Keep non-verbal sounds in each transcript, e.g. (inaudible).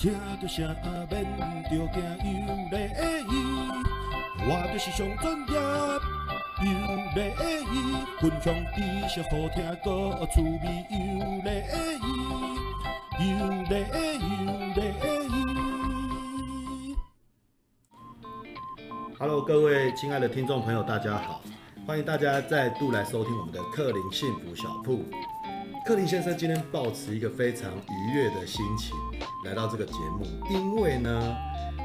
听到声免着惊，有礼仪，我就是上专业，有礼仪，分享知识好听，阁趣味，有礼仪，有礼仪，有礼仪。Hello，各位亲爱的听众朋友，大家好，欢迎大家再度来收听我们的克林幸福小铺。克林先生今天抱持一个非常愉悦的心情来到这个节目，因为呢，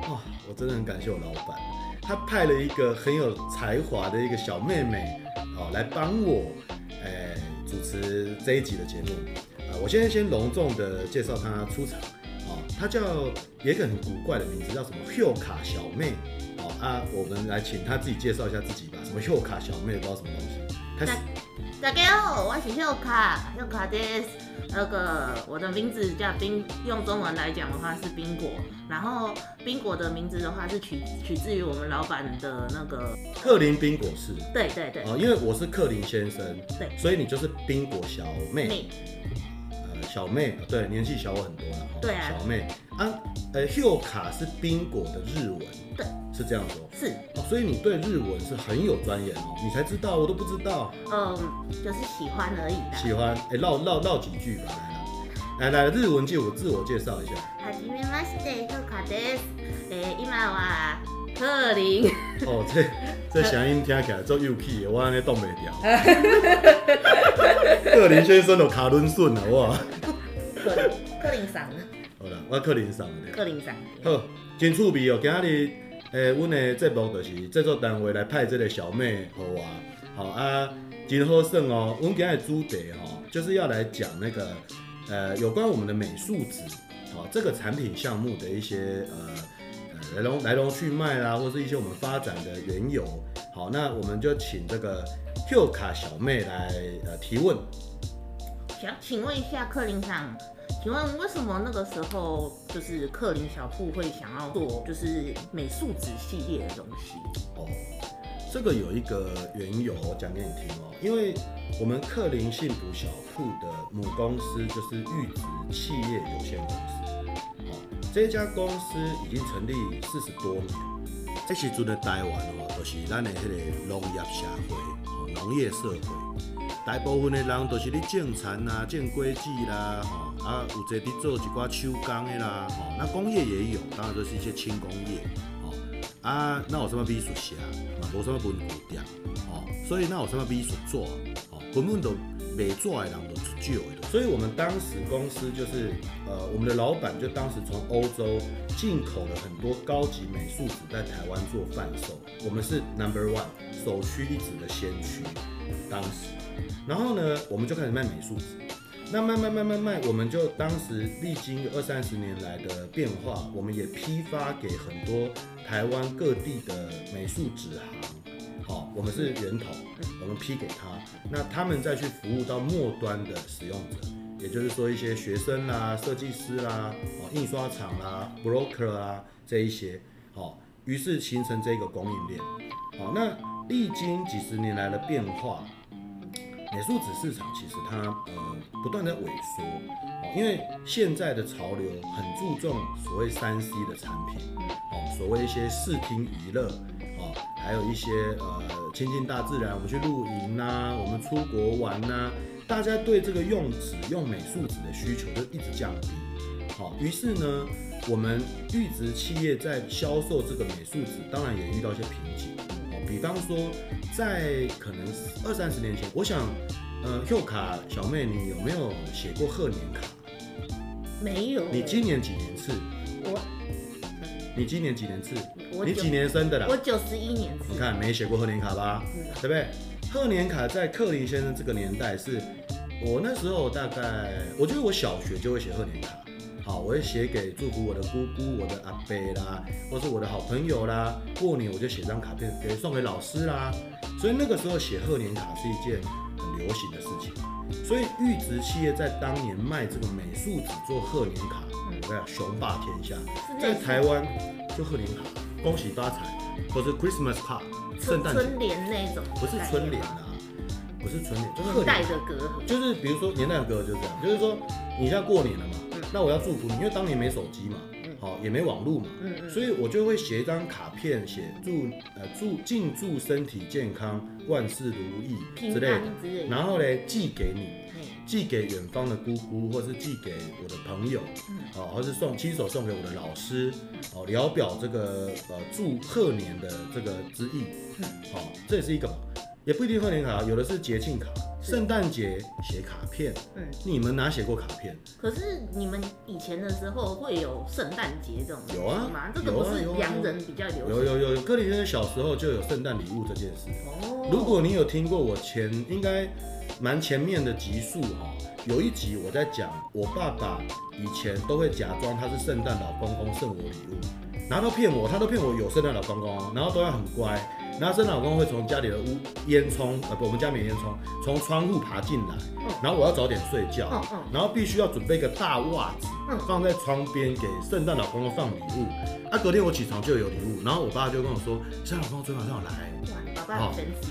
哇，我真的很感谢我老板，他派了一个很有才华的一个小妹妹，哦，来帮我，哎，主持这一集的节目。啊，我现在先隆重的介绍她出场，哦，她叫也很古怪的名字，叫什么 Hyoka 小妹，哦啊，我们来请她自己介绍一下自己吧。什么 Hyoka 小妹，不知道什么东西，开始。大家好，我是秀卡，秀卡的那个我的名字叫冰，用中文来讲的话是冰果，然后冰果的名字的话是取取自于我们老板的那个克林冰果室。对对对，哦，因为我是克林先生，对，所以你就是冰果小妹。妹呃，小妹，对，年纪小我很多了。对啊，小妹啊，呃，秀卡是冰果的日文。对。是这样说，是哦，所以你对日文是很有专研哦，你才知道，我都不知道。嗯，就是喜欢而已。喜欢，哎，唠唠唠几句吧，来来来，日文借我自我介绍一下。はじめまして、秀卡です。诶，今は克林。哦，这这声音听起来足幼气的，我安尼挡袂掉。克(laughs) 林先生都卡伦顺了，哇。克林克林桑。好了，我克林桑。克林桑。好，真趣味哦，今日。 诶，阮的节目就是制作单位来派这个小妹给我，好啊，真好耍哦。阮今日主题哈，就是要来讲那个呃，有关我们的美术纸，好，这个产品项目的一些呃来龙来龙去脉啦，或是一些我们发展的缘由。好，那我们就请这个 Q 卡小妹来呃提问。想请问一下克林桑。请问为什么那个时候就是克林小铺会想要做就是美术纸系列的东西？哦，这个有一个缘由，我讲给你听哦。因为我们克林幸福小铺的母公司就是玉植企业有限公司，哦，这家公司已经成立四十多年。这时阵的台湾哦，就是咱的迄个农业社会，哦，农业社会，大部分的人都是咧种田啊，种果子啦，吼。啊，有在滴做一寡手工的啦，吼，那工业也有，当然都是一些轻工业，吼，啊，那有什么美术社，嘛，无什么文具店，吼，所以那有什么美术做，吼，根本都未做的人都出少的，所以我们当时公司就是，呃，我们的老板就当时从欧洲进口了很多高级美术纸在台湾做贩售，我们是 number one 首屈一指的先驱，当时，然后呢，我们就开始卖美术纸。那慢慢慢慢慢，我们就当时历经二三十年来的变化，我们也批发给很多台湾各地的美术纸行，好，我们是源头，我们批给他，那他们再去服务到末端的使用者，也就是说一些学生啦、设计师啦、哦印刷厂啦、broker 啊这一些，好，于是形成这个供应链，好，那历经几十年来的变化。美术纸市场其实它呃不断在萎缩，因为现在的潮流很注重所谓三 C 的产品，哦，所谓一些视听娱乐，哦，还有一些呃亲近大自然，我们去露营呐，我们出国玩呐，大家对这个用纸用美术纸的需求就一直降低，好，于是呢，我们玉植企业在销售这个美术纸，当然也遇到一些瓶颈。比方说，在可能二三十年前，我想，呃，Hyoka 小妹，你有没有写过贺年卡？没有。你今年几年次？我。你今年几年次？我。你几年生的啦？我九十一年次。你看没写过贺年卡吧？嗯。对不对？贺年卡在克林先生这个年代是，我那时候大概，我觉得我小学就会写贺年卡。好，我会写给祝福我的姑姑、我的阿伯啦，或是我的好朋友啦。过年我就写张卡片给送给老师啦。所以那个时候写贺年卡是一件很流行的事情。所以玉植企业在当年卖这个美术纸做贺年卡，我跟你讲雄霸天下，在台湾就贺年卡，恭喜发财，或是 Christmas card，圣诞春联那种，不是春联啊，不是春联，就是年代的隔阂，就是比如说年代的隔阂就是这样，就是说你现在过年了嘛。那我要祝福你，因为当年没手机嘛，好，也没网络嘛，所以我就会写一张卡片，写祝呃祝敬祝身体健康，万事如意之类的，然后呢寄给你，寄给远方的姑姑，或是寄给我的朋友，好，或是送亲手送给我的老师，哦，聊表这个呃祝贺年的这个之意，好，这也是一个，也不一定贺年卡，有的是节庆卡。圣诞节写卡片，嗯，你们哪写过卡片？可是你们以前的时候会有圣诞节这种有啊吗？这个不是洋人比较流行。有有有有，柯林先生小时候就有圣诞礼物这件事。哦，如果你有听过我前应该蛮前面的集数哈，有一集我在讲我爸爸以前都会假装他是圣诞老公公送我礼物，然后都骗我，他都骗我有圣诞老公公，然后都要很乖。然后圣诞老公公会从家里的屋烟囱，呃不，我们家没烟囱，从窗户爬进来。然后我要早点睡觉，然后必须要准备一个大袜子，放在窗边给圣诞老公公放礼物。啊，隔天我起床就有礼物，然后我爸就跟我说，圣诞老公公昨天晚上有来。哇，爸爸很神奇。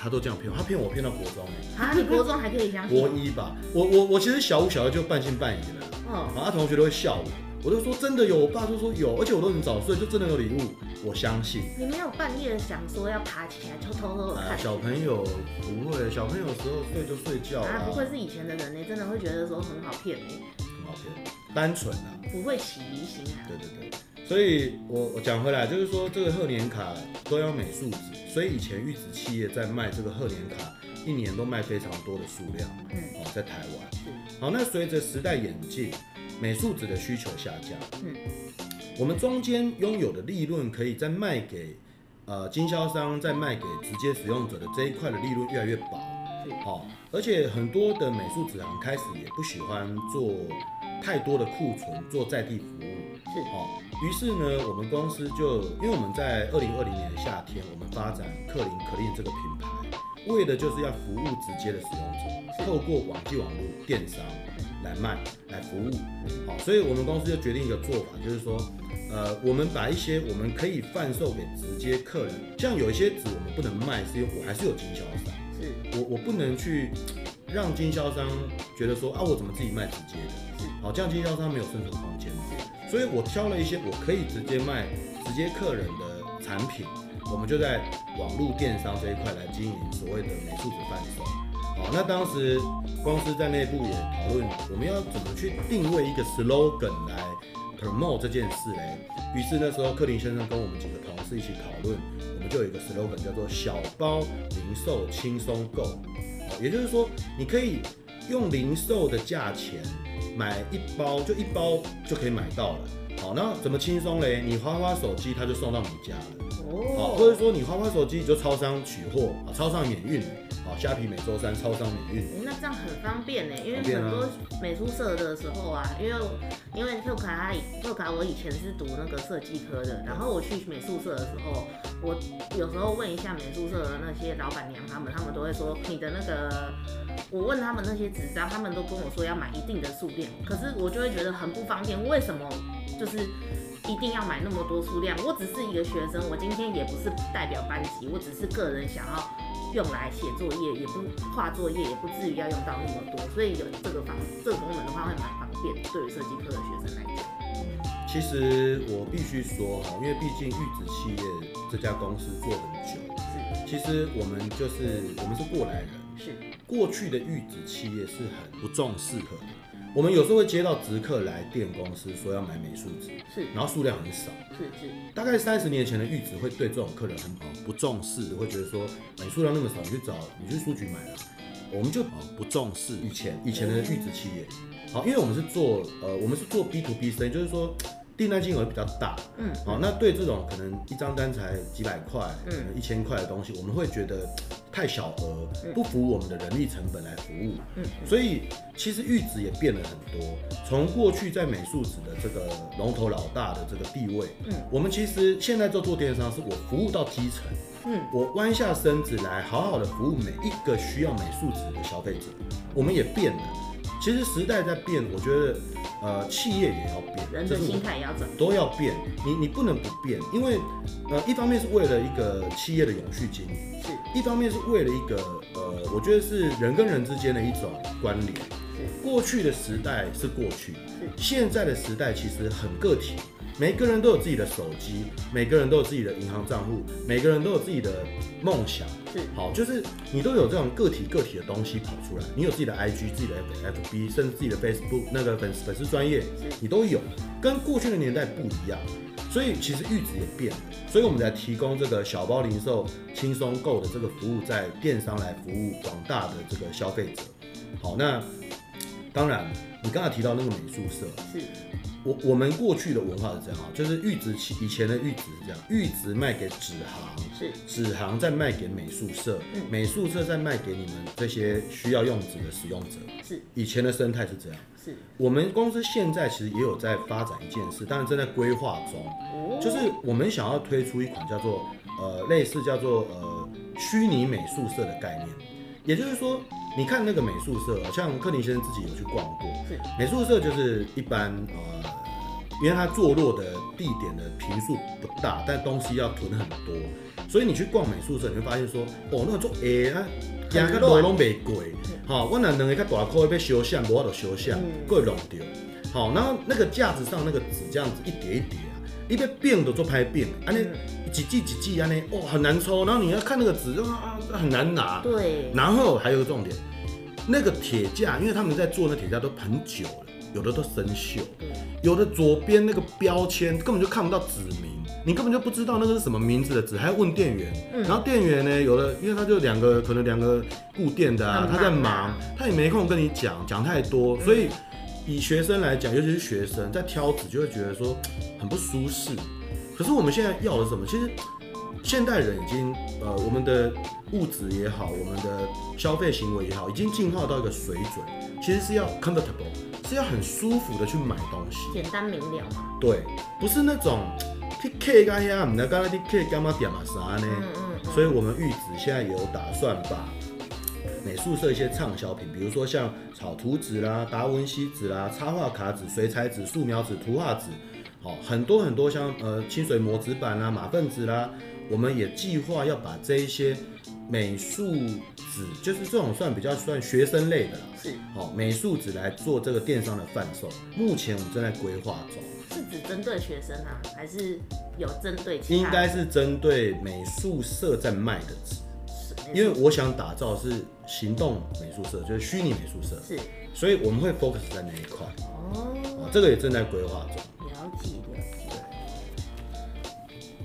他都这样骗我，他骗我骗到国中。啊，你国中还可以相信？国一吧，我我我其实小五小六就半信半疑了。嗯，然后他同学都会笑我。我就说真的有，我爸就说有，而且我都很早睡，就真的有礼物，我相信。你没有半夜想说要爬起来偷偷偷看？小朋友不会，小朋友时候睡就睡觉啊。不会是以前的人呢？真的会觉得说很好骗呢？很好骗，单纯啊。不会起疑心啊。对对对，所以我我讲回来就是说，这个贺年卡都要美术纸，所以以前玉子企业在卖这个贺年卡，一年都卖非常多的数量。嗯，哦，在台湾。是。好，那随着时代演进。美术纸的需求下降，嗯，我们中间拥有的利润可以再卖给呃经销商，再卖给直接使用者的这一块的利润越来越薄，好，而且很多的美术纸行开始也不喜欢做太多的库存，做在地服务，是，好，于是呢，我们公司就因为我们在二零二零年的夏天，我们发展克林可林这个品牌，为的就是要服务直接的使用者，透过网际网络电商。来卖来服务，好，所以我们公司就决定一个做法，就是说，呃，我们把一些我们可以贩售给直接客人，像有一些纸我们不能卖，是因为我还是有经销商，是。我我不能去让经销商觉得说啊，我怎么自己卖直接的，好，这样经销商没有生存空间，所以我挑了一些我可以直接卖直接客人的产品，我们就在网络电商这一块来经营所谓的美术纸贩售。好，那当时公司在内部也讨论，我们要怎么去定位一个 slogan 来 promote 这件事嘞？于是那时候克林先生跟我们几个同事一起讨论，我们就有一个 slogan 叫做“小包零售轻松购”。也就是说，你可以用零售的价钱买一包，就一包就可以买到了。好，那怎么轻松嘞？你花花手机，它就送到你家了。哦，或者说你花花手机，你就超商取货，啊，超商免运。虾皮每周三超商免运，那这样很方便呢，因为很多美术社的时候啊，因为因为 Q 卡他 Q 卡我以前是读那个设计科的，然后我去美术社的时候，我有时候问一下美术社的那些老板娘，他们他们都会说你的那个，我问他们那些纸张，他们都跟我说要买一定的数量，可是我就会觉得很不方便，为什么就是一定要买那么多数量？我只是一个学生，我今天也不是代表班级，我只是个人想要。用来写作业，也不画作业，也不至于要用到那么多，所以有这个方这个功能的话会蛮方便，对于设计科的学生来讲。其实我必须说哈，因为毕竟玉子企业这家公司做很久，是，其实我们就是我们是过来人，是，过去的玉子企业是很不重视的。我们有时候会接到直客来电公司说要买美术纸，是，然后数量很少，是是。大概三十年前的玉子会对这种客人很不重视，会觉得说你数量那么少，你去找你去书局买了，我们就不重视。以前以前的玉子企业，好，因为我们是做呃我们是做 B to B 生意，就是说。订单金额比较大，嗯，好，那对这种可能一张单才几百块，嗯，一千块的东西，我们会觉得太小额，不符我们的人力成本来服务，嗯，所以其实玉子也变了很多，从过去在美术纸的这个龙头老大的这个地位，嗯，我们其实现在做做电商，是我服务到基层，嗯，我弯下身子来好好的服务每一个需要美术纸的消费者，我们也变了。其实时代在变，我觉得，呃，企业也要变，人的心态也要转，都要变。你你不能不变，因为，呃，一方面是为了一个企业的永续经营，是；一方面是为了一个，呃，我觉得是人跟人之间的一种关联，是。过去的时代是过去，现在的时代其实很个体，每个人都有自己的手机，每个人都有自己的银行账户，每个人都有自己的梦想。是，好，就是你都有这种个体个体的东西跑出来，你有自己的 IG、自己的 FB，甚至自己的 Facebook 那个粉粉丝专业，你都有，跟过去的年代不一样。所以其实阈值也变了，所以我们在提供这个小包零售轻松购的这个服务，在电商来服务广大的这个消费者。好，那当然，你刚才提到那个美术社，是。我我们过去的文化是这样，就是玉子以前的玉子是这样，玉子卖给纸行，是。纸行再卖给美术社，嗯，美术社再卖给你们这些需要用纸的使用者，是。以前的生态是这样。我们公司现在其实也有在发展一件事，当然正在规划中，就是我们想要推出一款叫做呃类似叫做呃虚拟美术社的概念，也就是说，你看那个美术社，像克林先生自己有去逛过，美术社就是一般呃，因为它坐落的地点的坪数不大，但东西要囤很多，所以你去逛美术社，你会发现说，哦，那个做哎啊。价格都拢袂贵，好，我那两个较大块要修像，无法度修相，过弄掉。好，然后那个架子上那个纸这样子一叠一叠啊，你要变都做拍变，安尼几季几季安尼，哇，很难抽。然后你要看那个纸啊，很难拿。对。然后还有个重点，那个铁架，因为他们在做那铁架都很久了，有的都生锈，有的左边那个标签根本就看不到纸名。你根本就不知道那个是什么名字的纸，还要问店员。嗯、然后店员呢，有的因为他就两个，可能两个顾店的啊，他在忙，他也没空跟你讲讲太多。所以以学生来讲，尤其是学生在挑纸，就会觉得说很不舒适。可是我们现在要的是什么？其实现代人已经呃，我们的物质也好，我们的消费行为也好，已经进化到一个水准，其实是要 comfortable，是要很舒服的去买东西，简单明了嘛。对，不是那种。去 K 干呀，唔知刚刚去 K 干嘛点嘛啥呢？嗯嗯嗯、所以，我们玉子现在有打算把美术社一些畅销品，比如说像草图纸啦、达文西纸啦、插画卡纸、水彩纸、素描纸、图画纸，好，很多很多像呃清水模纸板啦、马粪纸啦，我们也计划要把这一些美术纸，就是这种算比较算学生类的，是哦美术纸来做这个电商的贩售。目前我们正在规划中。是只针对学生啊，还是有针对其他？应该是针对美术社在卖的纸，因为我想打造是行动美术社，就是虚拟美术社，是，所以我们会 focus 在那一块。哦，这个也正在规划中。了解了解。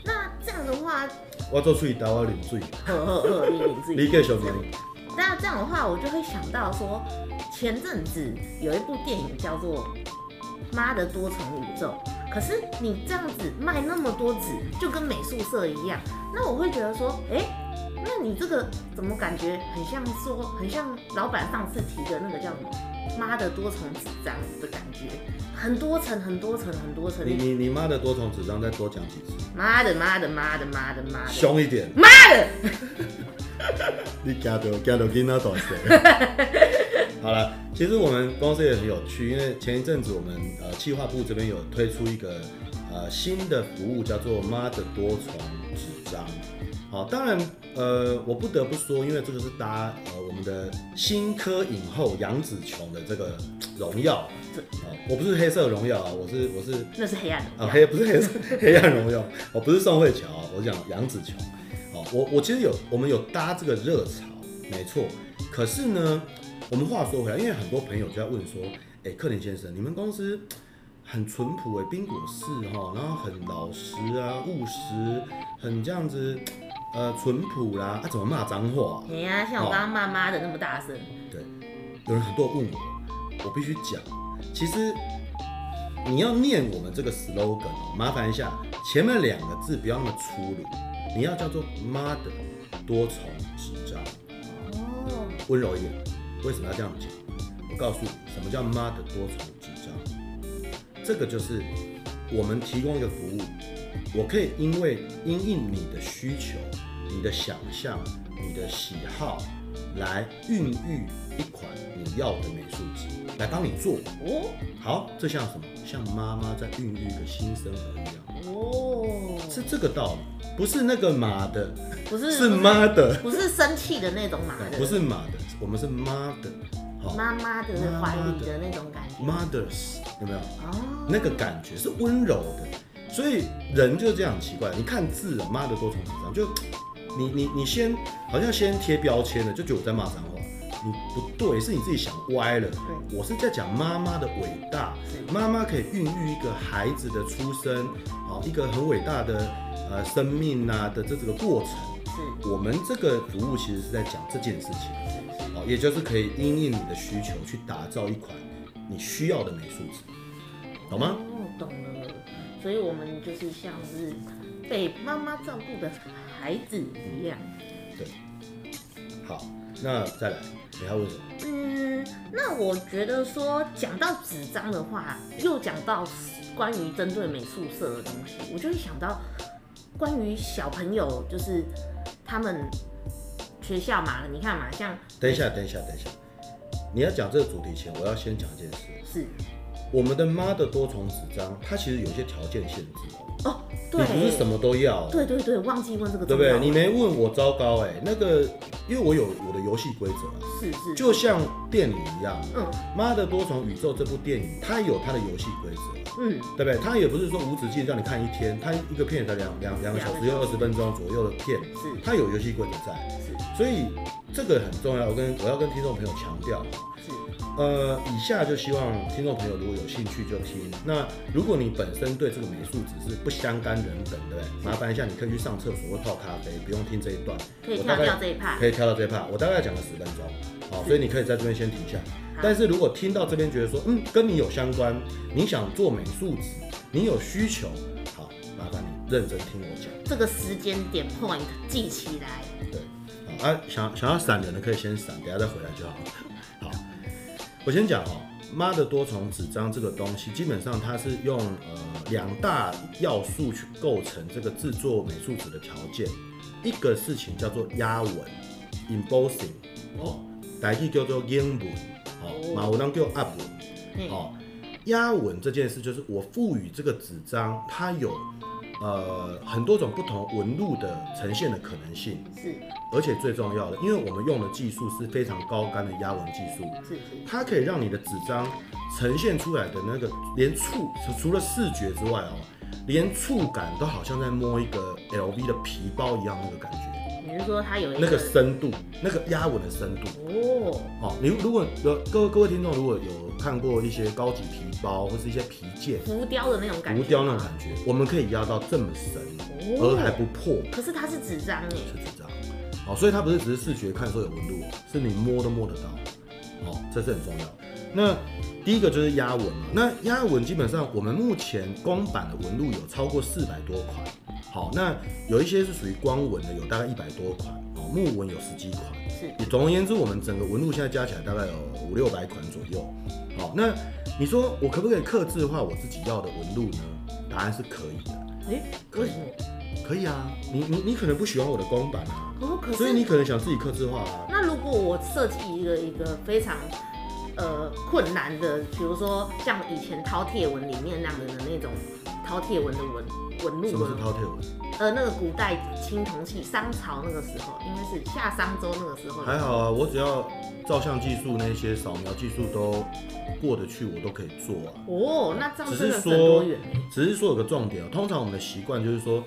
那这样的话，我做出一道我领罪，呵呵呵，你领罪，你继续领。那这样的话，我就会想到说，前阵子有一部电影叫做。妈的多重宇宙，可是你这样子卖那么多纸，就跟美术社一样，那我会觉得说，哎、欸，那你这个怎么感觉很像说，很像老板上次提的那个叫什么“妈的多重纸张”的感觉，很多层、很多层、很多层。你你你妈的多重纸张再多讲几次？妈的妈的妈的妈的妈的，凶一点！妈的！(laughs) 你惊到惊到囡仔大声。(laughs) 好了，其实我们公司也很有趣，因为前一阵子我们呃企划部这边有推出一个呃新的服务，叫做妈的多重纸张。好，当然呃我不得不说，因为这个是搭呃我们的新科影后杨紫琼的这个荣耀。我不是黑色荣耀啊，我是我是那是黑暗啊黑不是黑色 (laughs) 黑暗荣耀，我不是宋慧乔，我是讲杨紫琼。好，我我其实有我们有搭这个热潮，没错。可是呢。我们话说回来，因为很多朋友就在问说，哎，克林先生，你们公司很淳朴哎，宾果式哈，然后很老实啊，务实，很这样子，呃，淳朴啦，啊，怎么骂脏话？哎呀，像我刚刚骂妈的那么大声。对，有人很多问我，我必须讲，其实你要念我们这个 slogan 哦，麻烦一下，前面两个字不要那么粗鲁，你要叫做妈的多重纸张，哦，温柔一点。为什么要这样讲？我告诉你，什么叫妈的多重纸张？这个就是我们提供一个服务，我可以因为因应你的需求、你的想象、你的喜好，来孕育一款你要的美术纸，来帮你做。哦，好，这像什么？像妈妈在孕育一个新生儿一样。哦，是这个道理，不是那个马的，不是，是妈的，不是生气的那种马的，不是妈的。我们是妈的，妈妈的怀里的那种感觉，mothers 有没有？哦，那个感觉是温柔的，所以人就是这样很奇怪。你看字啊，妈的多重纸张，就你你你先好像先贴标签了，就觉得我在骂脏话。你不对，是你自己想歪了。对，我是在讲妈妈的伟大，妈妈可以孕育一个孩子的出生，好，一个很伟大的呃生命啊的这这个过程。是，我们这个服务其实是在讲这件事情，好，也就是可以因应你的需求去打造一款你需要的美术纸，懂吗？哦，懂了。所以我们就是像是被妈妈照顾的孩子一样。对，好，那再来。你还问什么？嗯，那我觉得说讲到纸张的话，又讲到关于针对美术社的东西，我就会想到关于小朋友，就是他们学校嘛，你看嘛，像等一下，等一下，等一下，你要讲这个主题前，我要先讲一件事，是我们的妈的多重纸张，它其实有一些条件限制哦。哦，对，你不是什么都要。对对对，忘记问这个，对不对？你没问我，糟糕哎，那个，因为我有我的游戏规则。是是，就像电影一样，嗯，妈的多重宇宙这部电影，它有它的游戏规则，嗯，对不对？它也不是说无止境让你看一天，它一个片才两两两个小时，又二十分钟左右的片，是，它有游戏规则在，是，所以这个很重要。我跟我要跟听众朋友强调，是，呃，以下就希望听众朋友如果有兴趣就听。那如果你本身对这个美术只是不相干人等，对不对？麻烦一下，你可以去上厕所或泡咖啡，不用听这一段，可以跳掉这一趴，可以跳到这一趴，我大概讲了十分钟。好，所以你可以在这边先停下。但是如果听到这边觉得说，嗯，跟你有相关，你想做美术纸，你有需求，好，麻烦你认真听我讲。这个时间点 point 记起来。对，好啊，想想要闪人的可以先闪，等下再回来就好。好，我先讲哦，妈的多重纸张这个东西，基本上它是用呃两大要素去构成这个制作美术纸的条件，一个事情叫做压纹 （embossing）。哦。台语叫做英文，哦，马有人叫压纹，哦，压纹这件事就是我赋予这个纸张，它有呃很多种不同纹路的呈现的可能性，是，而且最重要的，因为我们用的技术是非常高干的压纹技术，是是，它可以让你的纸张呈现出来的那个连触，除了视觉之外哦，连触感都好像在摸一个 LV 的皮包一样那个感觉。比如说它有一那个深度，那个压纹的深度哦。好，你如果有各位各位听众如果有看过一些高级皮包或是一些皮件，浮雕的那种感觉，浮雕那种感觉，我们可以压到这么深，而还不破。可是它是纸张哎，是纸张。好，所以它不是只是视觉看说有纹路，是你摸都摸得到。哦，这是很重要。那第一个就是压纹嘛。那压纹基本上我们目前光板的纹路有超过四百多款。好，那有一些是属于光纹的，有大概一百多款哦，木纹有十几款。是，也总而言之，我们整个纹路现在加起来大概有五六百款左右。好，那你说我可不可以克制化我自己要的纹路呢？答案是可以的。哎、欸，可以，可以啊。你你你可能不喜欢我的光板啊，哦，所以你可能想自己客制化啊。那如果我设计一个一个非常呃困难的，比如说像以前饕餮纹里面那样的那种饕餮纹的纹。纹路，什么是饕餮纹？呃，那个古代青铜器，商朝那个时候，应该是夏商周那个时候。还好啊，我只要照相技术那些扫描技术都过得去，我都可以做啊。哦，那这样真的很多元。只是说有个重点哦，通常我们的习惯就是说，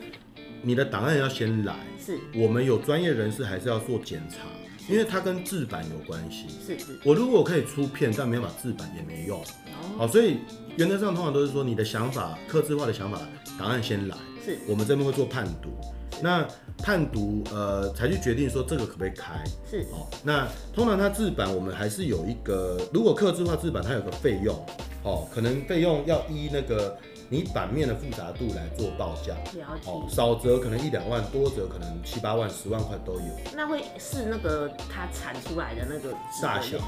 你的档案要先来，是我们有专业人士还是要做检查，因为它跟制版有关系。是是。我如果可以出片，但没有把制版也没用。哦。好，所以原则上通常都是说，你的想法、刻制化的想法。档案先来，是我们这边会做判读，那判读呃才去决定说这个可不可以开，是哦。那通常它制版我们还是有一个，如果刻制化制版它有个费用，哦，可能费用要依那个你版面的复杂度来做报价，了解。哦，少则可能一两万，多则可能七八万、十万块都有。那会是那个它产出来的那个大小，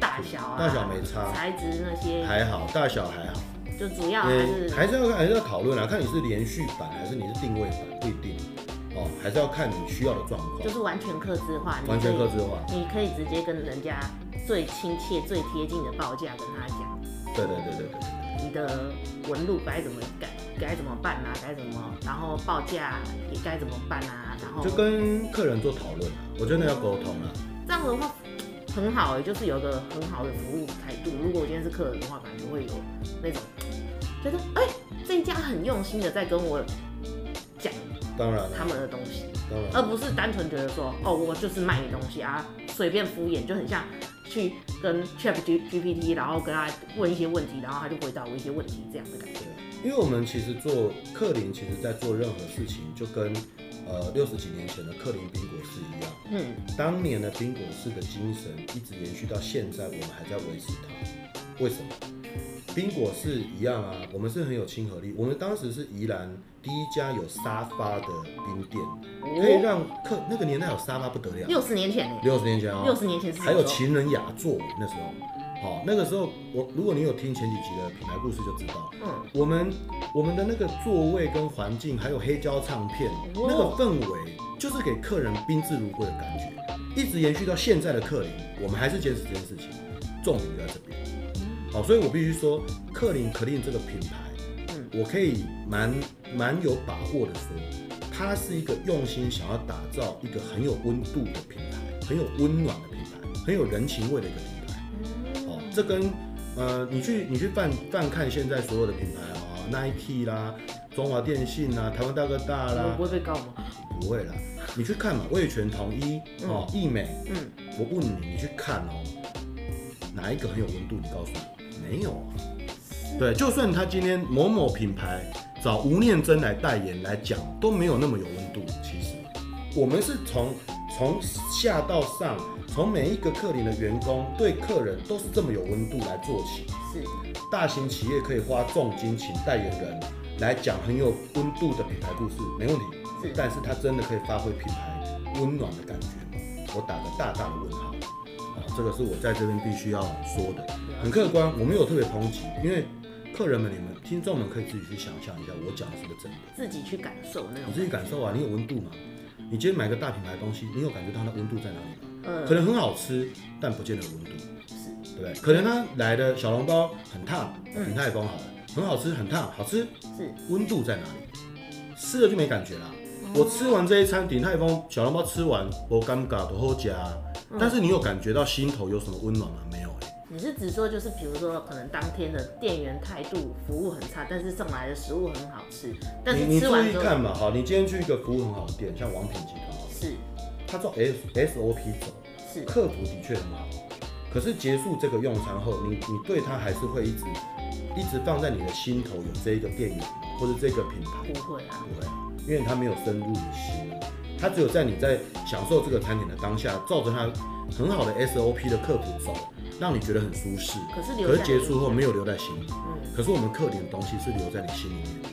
大小啊，大小没差，材质那些还好，大小还好。就主要还是、欸、还是要看还是要讨论啊，看你是连续版还是你是定位版，不一定哦，还是要看你需要的状况。就是完全客制化，完全客制化，你可以直接跟人家最亲切、最贴近的报价跟他讲。对对对对对。你的纹路该怎么改，该怎么办啊？该怎么，然后报价也该怎么办啊？然后就跟客人做讨论，我觉得要沟通啊。这样的话，很好就是有一个很好的服务态度。如果我今天是客人的话，感觉会有那种觉得哎、欸，这一家很用心的在跟我讲，当然他们的东西，当然，而不是单纯觉得说哦，我就是卖你东西啊，随便敷衍，就很像去跟 Chat GPT，然后跟他问一些问题，然后他就回答我一些问题这样的感觉。因为我们其实做克林，其实在做任何事情，就跟呃六十几年前的克林宾果士一样。嗯，当年的宾果式的精神一直延续到现在，我们还在维持它。为什么？宾果是一样啊，我们是很有亲和力。我们当时是宜兰第一家有沙发的冰店，可以让客那个年代有沙发不得了。六十年前呢？六十年前啊，六十年前是还有情人雅座那时候。好，那个时候我如果你有听前几集的品牌故事就知道，嗯，我们我们的那个座位跟环境，还有黑胶唱片，哦、那个氛围，就是给客人宾至如归的感觉，一直延续到现在的克林，我们还是坚持这件事情，重点就在这边。好，所以我必须说，克林 Clean 这个品牌，嗯，我可以蛮蛮有把握的说，它是一个用心想要打造一个很有温度的品牌，很有温暖的品牌，很有人情味的一个品牌。这跟呃，你去你去翻翻看现在所有的品牌啊，Nike 啦，中华电信啦，台湾大哥大啦，我不会被告吗？(laughs) 不会啦，你去看嘛，味全统一哦，义美，嗯，我问你，你去看哦，哪一个很有温度？你告诉我，没有啊。对，就算他今天某某品牌找吴念真来代言来讲，都没有那么有温度。其实，我们是从从下到上。从每一个客林的员工对客人都是这么有温度来做起，是大型企业可以花重金请代言人来讲很有温度的品牌故事，没问题。是，但是他真的可以发挥品牌温暖的感觉吗？我打个大大的问号。啊，这个是我在这边必须要说的，很客观，我没有特别抨击，因为客人们、你们听众们可以自己去想象一下，我讲的是不是真的？自己去感受那种。你自己感受啊，你有温度吗？你今天买个大品牌的东西，你有感觉到它的温度在哪里吗？嗯，可能很好吃，但不见得有温度，是，对不对？可能它来的小笼包很烫，鼎泰丰好了，很好吃，很烫，好吃，是，温度在哪里？吃了就没感觉啦。我吃完这一餐鼎泰丰小笼包吃完，我尴尬都好夹，但是你有感觉到心头有什么温暖吗？没有哎。你是指说就是比如说可能当天的店员态度服务很差，但是送来的食物很好吃，但是吃完你注意看嘛，哈，你今天去一个服务很好的店，像王品集团，是。他做 S S O P 走，是客服的确很好，可是结束这个用餐后，你你对他还是会一直一直放在你的心头有这一个店员或者这个品牌？不会啊，不会，因为他没有深入你心，他只有在你在享受这个餐点的当下，照着他很好的 S O P 的客服走，让你觉得很舒适。可是留可是结束后没有留在心里，嗯，可是我们客点的东西是留在你心里面。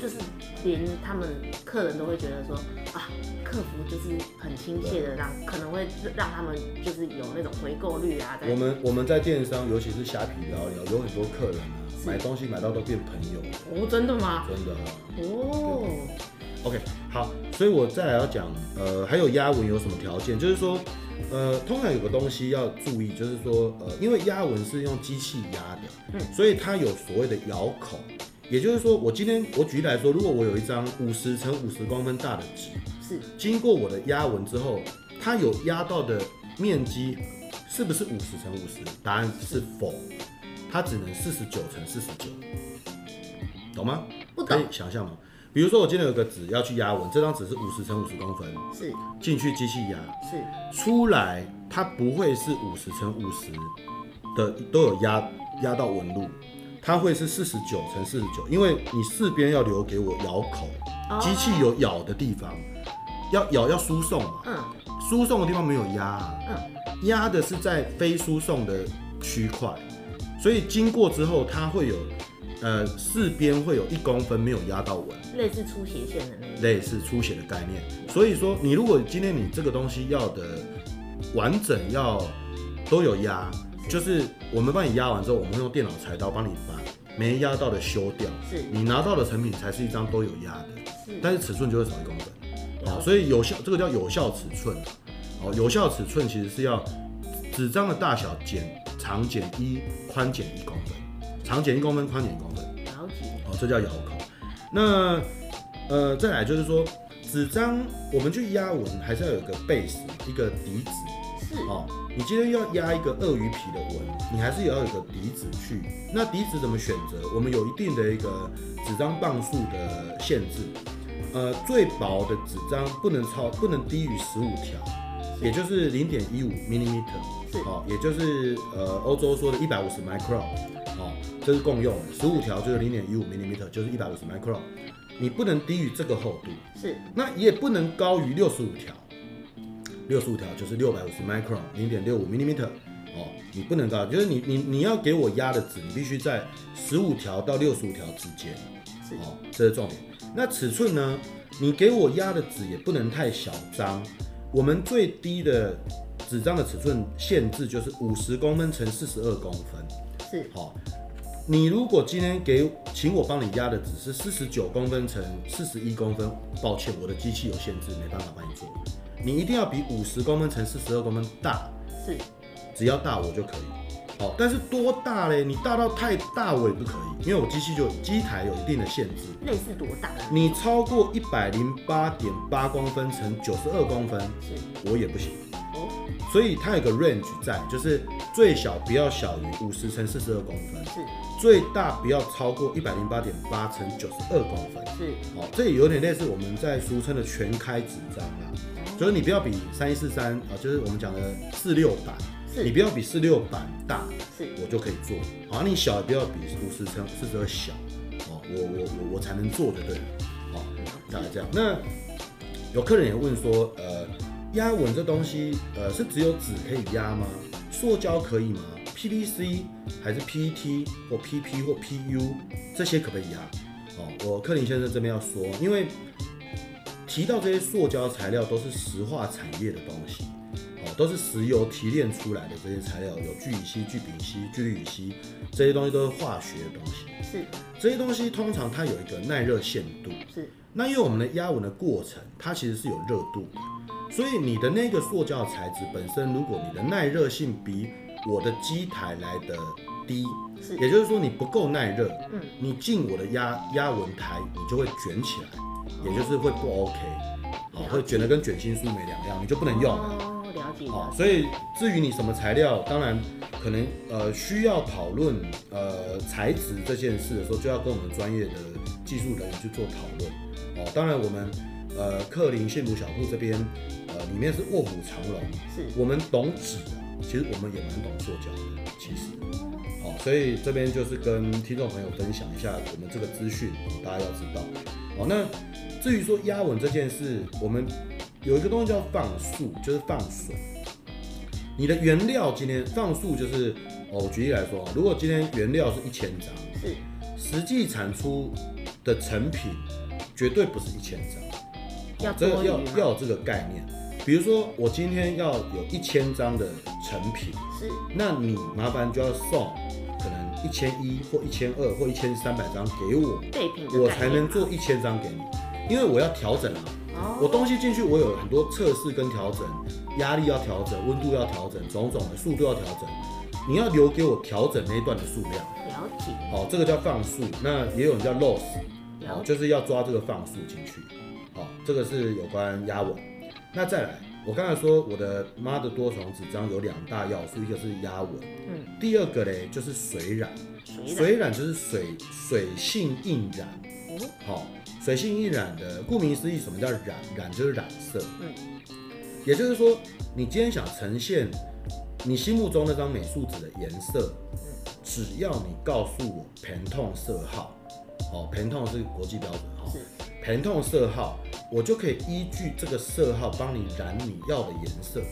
就是连他们客人都会觉得说啊，客服就是很亲切的让，让可能会让他们就是有那种回购率啊。我们我们在电商，尤其是虾皮聊一聊，有很多客人啊，买东西买到都变朋友。哦，真的吗？真的啊。哦。OK，好，所以我再来要讲，呃，还有压纹有什么条件？就是说，呃，通常有个东西要注意，就是说，呃，因为压纹是用机器压的，嗯，所以它有所谓的咬口。也就是说，我今天我举例来说，如果我有一张五十乘五十公分大的纸，是经过我的压纹之后，它有压到的面积是不是五十乘五十？答案是否，它只能四十九乘四十九，懂吗？不懂。可以想象吗？比如说我今天有个纸要去压纹，这张纸是五十乘五十公分，是。进去机器压，是。出来它不会是五十乘五十的都有压压到纹路。它会是四十九乘四十九，因为你四边要留给我咬口，机器有咬的地方，要咬要输送嘛，嗯，输送的地方没有压，嗯，压的是在非输送的区块，所以经过之后，它会有，呃，四边会有一公分没有压到纹，类似出血线的那种，类似出血的概念。所以说，你如果今天你这个东西要的完整，要都有压。就是我们帮你压完之后，我们会用电脑裁刀帮你把没压到的修掉。是，你拿到的成品才是一张都有压的。是，但是尺寸就会少一公分。好，所以有效这个叫有效尺寸。哦，有效尺寸其实是要纸张的大小减长减一，宽减一公分，长减一公分，宽减一公分。了解。哦，这叫咬口。那呃，再来就是说，纸张我们去压纹还是要有一个 base，一个底纸。是，哦，你今天要压一个鳄鱼皮的纹，你还是要有一个底子去。那底子怎么选择？我们有一定的一个纸张磅数的限制，呃，最薄的纸张不能超，不能低于十五条，也就是零点一五 millimeter，是，哦，也就是呃欧洲说的一百五十 micron，哦，这是共用的，十五条就是零点一五 millimeter，就是一百五十 micron。你不能低于这个厚度，是，那也不能高于六十五条，六十五条就是六百五十 micron，零点六五 millimeter，哦，你不能高，就是你你你要给我压的纸，你必须在十五条到六十五条之间，是，哦，这是重点。那尺寸呢？你给我压的纸也不能太小张，我们最低的纸张的尺寸限制就是五十公分乘四十二公分，是，好。你如果今天给请我帮你压的只是四十九公分乘四十一公分，抱歉，我的机器有限制，没办法帮你做。你一定要比五十公分乘四十二公分大，是，只要大我就可以。好，但是多大嘞？你大到太大我也不可以，因为我机器就机台有一定的限制。类似多大？你超过一百零八点八公分乘九十二公分，我也不行。哦所以它有个 range 在，就是最小不要小于五十乘四十二公分，是，最大不要超过一百零八点八乘九十二公分，是，哦，这也有点类似我们在俗称的全开纸张啦，就是你不要比三一四三啊，就是我们讲的四六版，是，你不要比四六版大，是，我就可以做，好，你小也不要比五十乘四十二小，哦，我我我我才能做的对了，好，大概这样。那有客人也问说，呃。压纹这东西，呃，是只有纸可以压吗？塑胶可以吗？PVC 还是 PET 或 PP 或 PU 这些可不可以压？哦，我克林先生这边要说，因为提到这些塑胶材料都是石化产业的东西，哦，都是石油提炼出来的这些材料，有聚乙烯、聚丙烯、聚氯乙烯，这些东西都是化学的东西。是，这些东西通常它有一个耐热限度。是，那因为我们的压纹的过程，它其实是有热度的。所以你的那个塑胶材质本身，如果你的耐热性比我的机台来的低，是，也就是说你不够耐热，嗯，你进我的压压纹台，你就会卷起来，也就是会不 OK，好，会卷得跟卷心酥没两样，你就不能用。哦，了解。好，所以至于你什么材料，当然可能呃需要讨论呃材质这件事的时候，就要跟我们专业的技术人员去做讨论。哦，当然我们呃克林幸福小铺这边呃。里面是卧虎藏龙，是我们懂纸啊，其实我们也蛮懂塑胶的，其实，好，所以这边就是跟听众朋友分享一下我们这个资讯，大家要知道。好，那至于说压纹这件事，我们有一个东西叫放数，就是放水。你的原料今天放数就是，哦，我举例来说，如果今天原料是一千张，是。实际产出的成品绝对不是一千张，要这个要要有这个概念。比如说，我今天要有一千张的成品，是，那你麻烦就要送可能一千一或一千二或一千三百张给我，我才能做一千张给你，因为我要调整啊，哦、我东西进去，我有很多测试跟调整，压力要调整，温度要调整，种种的速度要调整，你要留给我调整那一段的数量，了解，好，这个叫放数，那也有人叫 loss，好，就是要抓这个放数进去，好，这个是有关压纹。那再来，我刚才说我的妈的多重纸张有两大要素，一个是压纹，嗯，第二个嘞就是水染，水。染，水染就是水水性印染，好、哦，水性印染的顾名思义，什么叫染？染就是染色，嗯，也就是说，你今天想呈现你心目中那张美术纸的颜色，只要你告诉我 Pantone 色号，哦，Pantone 是国际标准，哈。Pantone 色号，我就可以依据这个色号帮你染你要的颜色，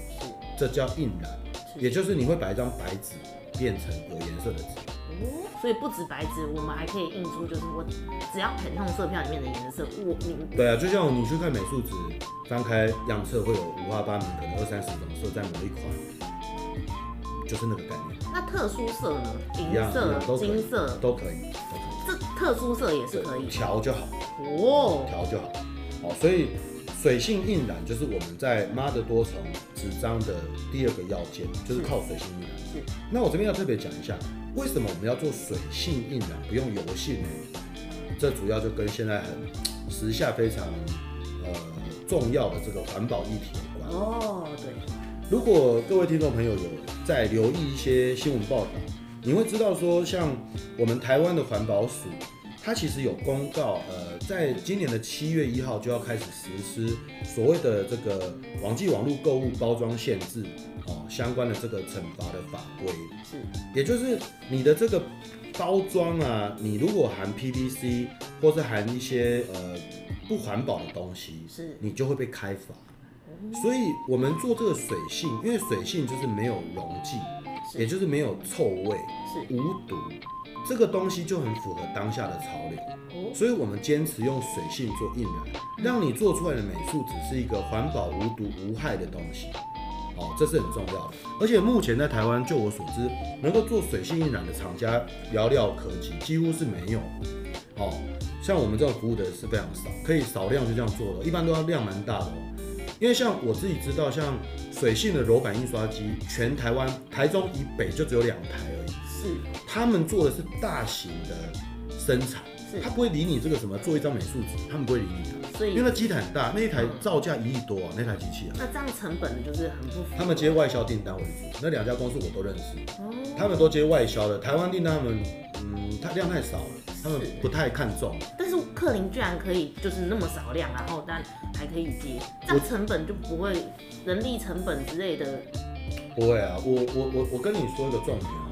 这叫印染，也就是你会把一张白纸变成有颜色的纸。哦，所以不止白纸，我们还可以印出就是我只要 Pantone 色票里面的颜色，我你对啊，就像你去看美术纸，翻开样册会有五花八门，可能二三十种色在某一款，就是那个概念。那特殊色呢？银色、金色都可以。这特殊色也是可以调就好哦，调就好。好，所以水性印染就是我们在妈的多重纸张的第二个要件，就是靠水性印染。是。那我这边要特别讲一下，为什么我们要做水性印染，不用油性呢？这主要就跟现在很时下非常呃重要的这个环保议题有关。哦，对。如果各位听众朋友有在留意一些新闻报道，你会知道说，像我们台湾的环保署，它其实有公告，呃，在今年的七月一号就要开始实施所谓的这个网际网络购物包装限制哦，相关的这个惩罚的法规。是，也就是你的这个包装啊，你如果含 PVC 或是含一些呃不环保的东西，是，你就会被开罚。所以，我们做这个水性，因为水性就是没有溶剂，也就是没有臭味，是。无毒，这个东西就很符合当下的潮流。所以我们坚持用水性做印染，让你做出来的美术只是一个环保、无毒、无害的东西。哦，这是很重要的。而且目前在台湾，就我所知，能够做水性印染的厂家寥寥可及，几乎是没有。哦，像我们这种服务的是非常少，可以少量就这样做的，一般都要量蛮大的。因为像我自己知道，像水性的柔板印刷机，全台湾台中以北就只有两台。是，他们做的是大型的生产，是，他不会理你这个什么做一张美术纸，他们不会理你的。所以，因为那机台很大，那一台造价一亿多啊，那台机器啊。那这样成本就是很不符。他们接外销订单为主，那两家公司我都认识，哦，他们都接外销的，台湾订单他们，嗯，它量太少了。他们不太看重，但是克林居然可以就是那么少量，然后但还可以接，这样成本就不会人力成本之类的。不会啊，我我我我跟你说一个重点哦，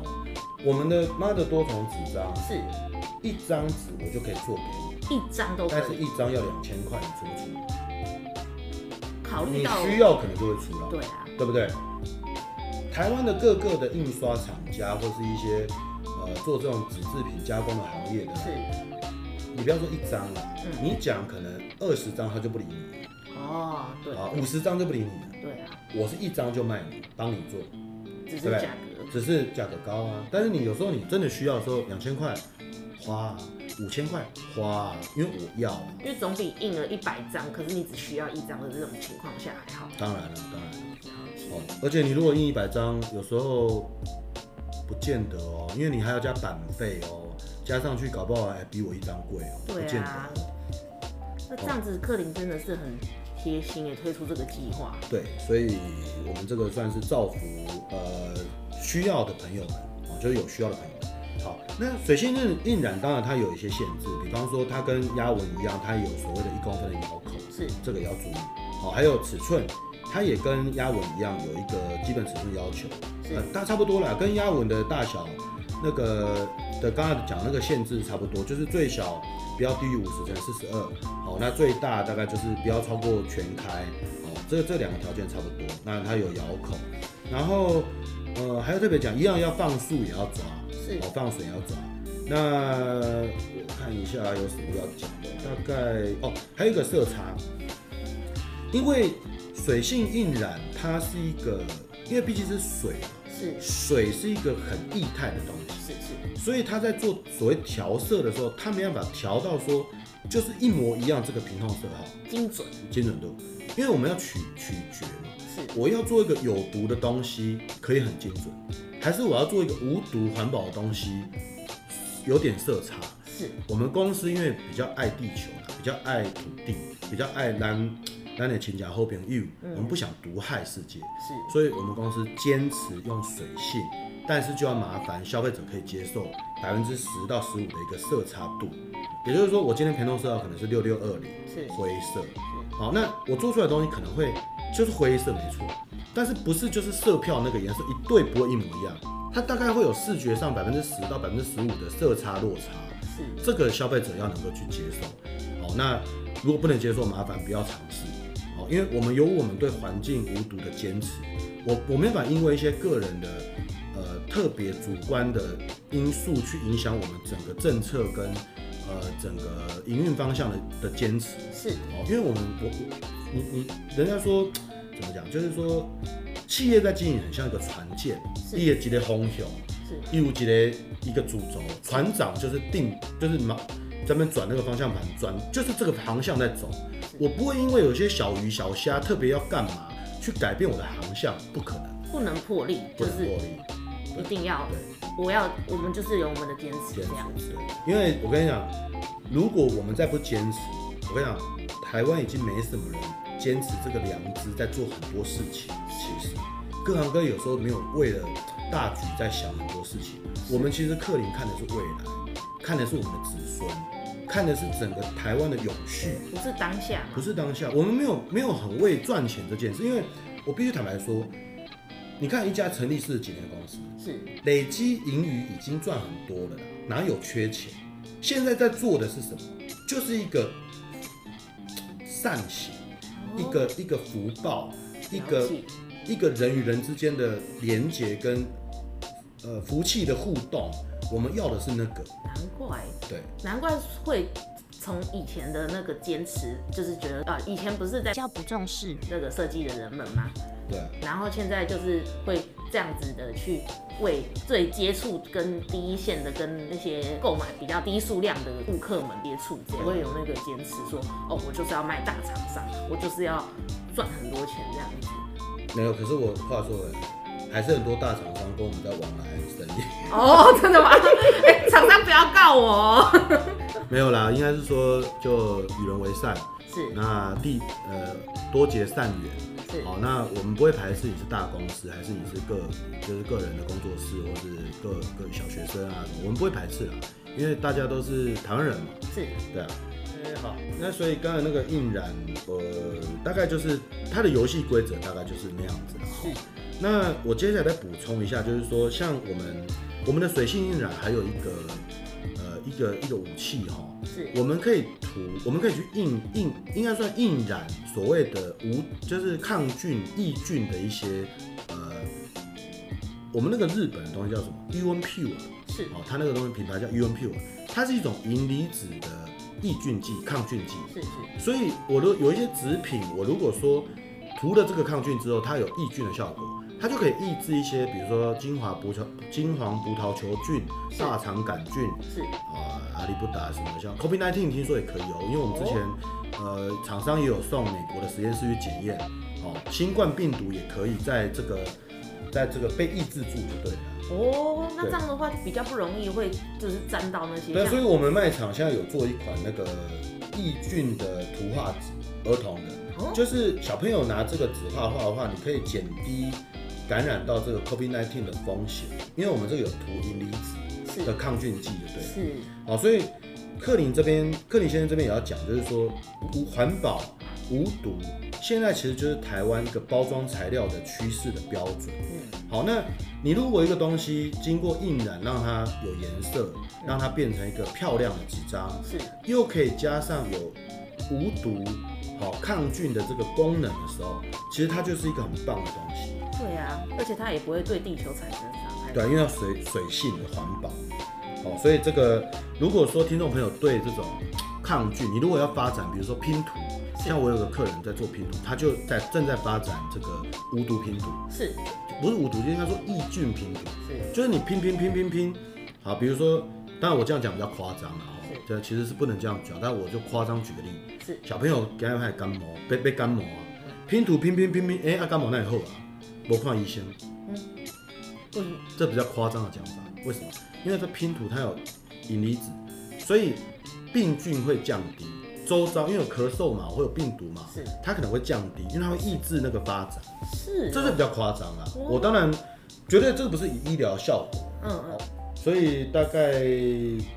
我们的妈的多重纸张是。一张纸我就可以做给你，一张都可以，但是一张要两千块，你出不出？考虑到你需要可能就会出了，对啊，对不对？台湾的各个的印刷厂家或是一些。呃，做这种纸制品加工的行业的，是，你不要说一张了，嗯，你讲可能二十张他就不理你，哦，对，啊，五十张就不理你了，对啊，我是一张就卖你，帮你做，只是价格，只是价格高啊，但是你有时候你真的需要的时候，两千块花，五千块花，因为我要，因为总比印了一百张，可是你只需要一张的这种情况下还好，当然了，当然了，哦，而且你如果印一百张，有时候。不见得哦，因为你还要加版费哦，加上去搞不好还比我一张贵哦。对啊，不见得。那这样子，克林真的是很贴心，也推出这个计划。对，所以我们这个算是造福呃需要的朋友们哦，就是有需要的朋友们。好，那水性印印染当然它有一些限制，比方说它跟压纹一样，它有所谓的一公分的咬口，是这个也要注意。好，还有尺寸。它也跟压纹一样，有一个基本尺寸要求，呃，大差不多啦，跟压纹的大小那个的刚才讲那个限制差不多，就是最小不要低于五十乘四十二，好，那最大大概就是不要超过全开，哦，这这两个条件差不多。那它有咬口，然后呃还要特别讲，一样要放数也要抓，是，哦，放水也要抓。那我看一下有什么要讲的，大概哦还有一个色差，因为。水性印染，它是一个，因为毕竟是水嘛，是水是一个很液态的东西，是是，所以它在做所谓调色的时候，它没办法调到说就是一模一样这个平衡色号，精准精准度，因为我们要取取决嘛，是。我要做一个有毒的东西可以很精准，还是我要做一个无毒环保的东西有点色差，是。我们公司因为比较爱地球，比较爱土地，比较爱蓝。那你请假后边，you，我们不想毒害世界，是，所以我们公司坚持用水性，但是就要麻烦消费者可以接受百分之十到十五的一个色差度，也就是说，我今天陪弄色号可能是六六二零，是。灰色，好，那我做出来的东西可能会就是灰色没错，但是不是就是色票那个颜色一对不会一模一样，它大概会有视觉上百分之十到百分之十五的色差落差，是，这个消费者要能够去接受，好，那如果不能接受，麻烦不要尝试。因为我们有我们对环境无毒的坚持，我我没法因为一些个人的呃特别主观的因素去影响我们整个政策跟呃整个营运方向的的坚持。是哦，因为我们我你你人家说怎么讲，就是说企业在经营很像一个船舰，一个级的风向，是，一无级的一个主轴，船长就是定就是嘛。在那边转那个方向盘，转就是这个航向在走。我不会因为有些小鱼小虾特别要干嘛去改变我的航向，不可能。不能破例，就是一定要。对，我要我们就是有我们的坚持这样子。因为我跟你讲，如果我们再不坚持，我跟你讲，台湾已经没什么人坚持这个良知在做很多事情。其实，各行各业有时候没有为了大局在想很多事情。我们其实克林看的是未来，看的是我们的子孙，看的是整个台湾的永续，不是当下，不是当下。我们没有没有很为赚钱这件事，因为我必须坦白说，你看一家成立四十几年的公司，是累积盈余已经赚很多了，哪有缺钱？现在在做的是什么？就是一个善行，哦、一个一个福报，一个一个人与人之间的连接跟呃福气的互动。我们要的是那个。难怪。对。难怪会从以前的那个坚持，就是觉得啊，以前不是在比较不重视那个设计的人们吗？对。然后现在就是会这样子的去。为最接触跟第一线的跟那些购买比较低数量的顾客们接触，才会有那个坚持说，哦，我就是要卖大厂商，我就是要赚很多钱这样子。没有，可是我话说回来，还是很多大厂商跟我们在往来生意。(laughs) 哦，真的吗？哎，厂商不要告我。没有啦，应该是说就与人为善，是那第呃多结善缘。好，那我们不会排斥你是大公司，还是你是个就是个人的工作室，或是个个小学生啊，我们不会排斥啊，因为大家都是台湾人嘛。是，对啊。哎，好，那所以刚才那个印染，呃，大概就是它的游戏规则大概就是那样子。是。那我接下来再补充一下，就是说像我们我们的水性印染还有一个呃。一个一个武器哈，是，我们可以涂，我们可以去印印，应该算印染所谓的无，就是抗菌抑菌的一些呃，我们那个日本的东西叫什么？U N Pure，是哦，它那个东西品牌叫 U N Pure，它是一种银离子的抑菌剂、抗菌剂。是是。所以我的有一些纸品，我如果说涂了这个抗菌之后，它有抑菌的效果。它就可以抑制一些，比如说金华葡萄、金黄葡萄球菌、大肠杆菌，是啊，阿里不达什么像 COVID-19 听说也可以哦，因为我们之前、哦、呃厂商也有送美国的实验室去检验，哦，新冠病毒也可以在这个在这个被抑制住，就对了。哦，那这样的话就比较不容易会就是沾到那些。对，所以我们卖场现在有做一款那个抑菌的图画纸，儿童的，哦、就是小朋友拿这个纸画画的话，你可以减低。感染到这个 COVID-19 的风险，因为我们这个有涂银离子的抗菌剂，对不对？是。好，所以克林这边，克林先生这边也要讲，就是说无环保、无毒，现在其实就是台湾一个包装材料的趋势的标准。嗯。好，那你如果一个东西经过印染，让它有颜色，让它变成一个漂亮的纸张，是，又可以加上有无毒、好抗菌的这个功能的时候，其实它就是一个很棒的东西。对啊，而且它也不会对地球产生伤害。对啊，因为它水水性的环保，哦，所以这个如果说听众朋友对这种抗拒，你如果要发展，比如说拼图，像我有个客人在做拼图，他就在正在发展这个无毒拼图，是，不是无毒，就应该说抑菌拼图，是，就是你拼拼拼拼拼，好，比如说，当然我这样讲比较夸张了，哦，这其实是不能这样讲，但我就夸张举个例，是，小朋友给他拍干毛，被被干毛啊，拼图拼拼拼拼，哎，啊干毛那以后啊。不看医生，嗯，这比较夸张的讲法。为什么？因为这拼图它有引离子，所以病菌会降低。周遭因为有咳嗽嘛，会有病毒嘛，是它可能会降低，因为它会抑制那个发展。是，这是比较夸张啊。我当然绝对这个不是以医疗效果。嗯嗯。所以大概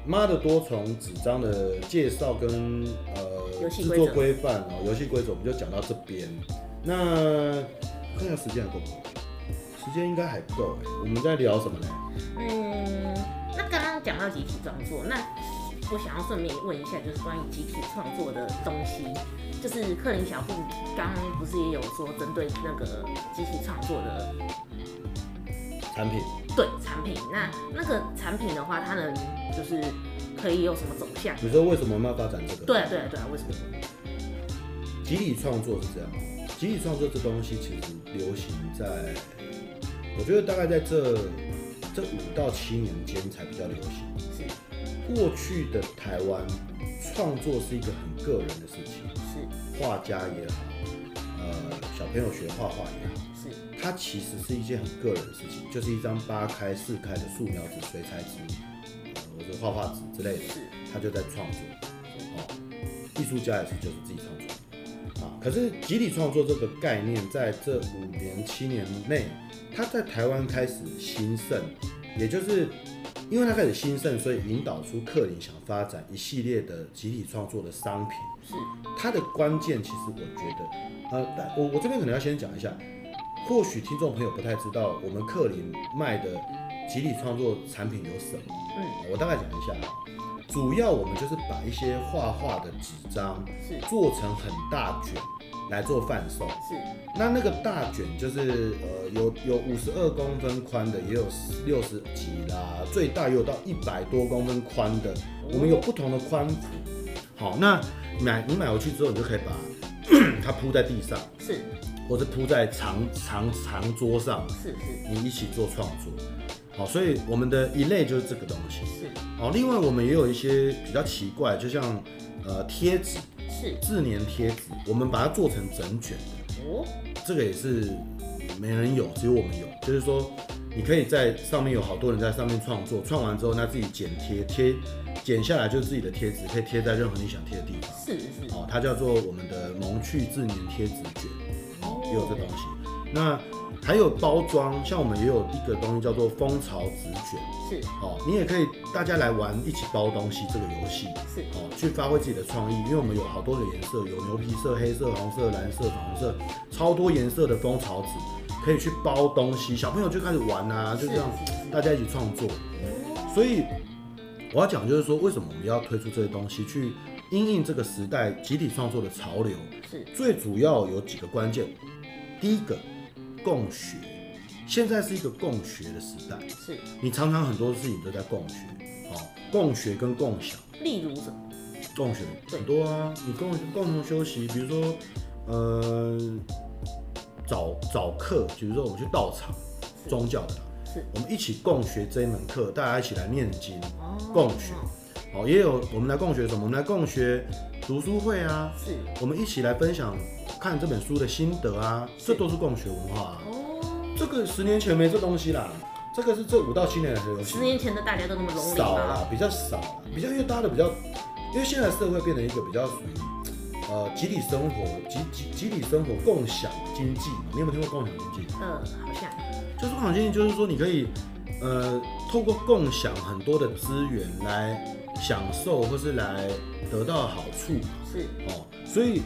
妈的多重纸张的介绍跟呃制作规范哦，游戏规则我们就讲到这边。那。看下时间还够不够？时间应该还够哎。我们在聊什么呢？嗯，那刚刚讲到集体创作，那我想要顺便问一下，就是关于集体创作的东西，就是克林小布刚刚不是也有说针对那个集体创作的产品？对，产品。那那个产品的话，它能就是可以有什么走向？你说为什么我们要发展这个？对啊，对啊，对啊，为什么？集体创作是这样。集体创作这东西其实流行在，我觉得大概在这这五到七年间才比较流行。是，过去的台湾创作是一个很个人的事情，是，画家也好，呃，小朋友学画画也好，是，它其实是一件很个人的事情，就是一张八开四开的素描纸、水彩纸，呃，或者画画纸之类的，是，他就在创作。哦，艺术家也是，就是自己创作。啊。可是集体创作这个概念，在这五年七年内，它在台湾开始兴盛，也就是因为它开始兴盛，所以引导出克林想发展一系列的集体创作的商品。是它的关键，其实我觉得，呃，我我这边可能要先讲一下，或许听众朋友不太知道，我们克林卖的集体创作产品有什么？嗯，我大概讲一下啊。主要我们就是把一些画画的纸张是。做成很大卷来做贩售，是。那那个大卷就是呃有有五十二公分宽的，也有六十几啦，最大也有到一百多公分宽的，我们有不同的宽幅。好，那买你买回去之后，你就可以把 (coughs) 它铺在地上，是，或者铺在长长长桌上，是是，你一起做创作。好，所以我们的一类就是这个东西。是。哦，另外我们也有一些比较奇怪，就像呃贴纸，是自粘贴纸，我们把它做成整卷的。哦。这个也是没人有，只有我们有。就是说，你可以在上面有好多人在上面创作，创完之后，那自己剪贴贴，剪下来就是自己的贴纸，可以贴在任何你想贴的地方。是是。哦，它叫做我们的萌趣自粘贴纸卷。哦。也有这东西。那。还有包装，像我们也有一个东西叫做蜂巢纸卷，是，哦，你也可以大家来玩一起包东西这个游戏，是，哦，去发挥自己的创意，因为我们有好多个颜色，有牛皮色、黑色、红色、蓝色、粉红色，超多颜色的蜂巢纸可以去包东西，小朋友就开始玩啊，就这样，大家一起创作。所以我要讲就是说，为什么我们要推出这些东西，去因应这个时代集体创作的潮流？是，最主要有几个关键，第一个。共学，现在是一个共学的时代。是，你常常很多事情都在共学，哦，共学跟共享。例如什么？共学很多啊，你共共同休息，比如说，呃，早早课，比如说我们去道场，宗教的，是，我们一起共学这一门课，大家一起来念经，共学。哦，也有我们来共学什么？我们来共学读书会啊，是，我们一起来分享。看这本书的心得啊，这都是共学文化啊。哦，这个十年前没这东西啦，这个是这五到七年来的游戏。十年前的大家都那么容易少啦，比较少啦，比较因为大家的比较，因为现在社会变成一个比较属于呃集体生活、集集集体生活共享经济。你有没有听过共享经济？嗯，好像。就是共享经济，就是说你可以呃透过共享很多的资源来享受，或是来得到好处。是哦。所以，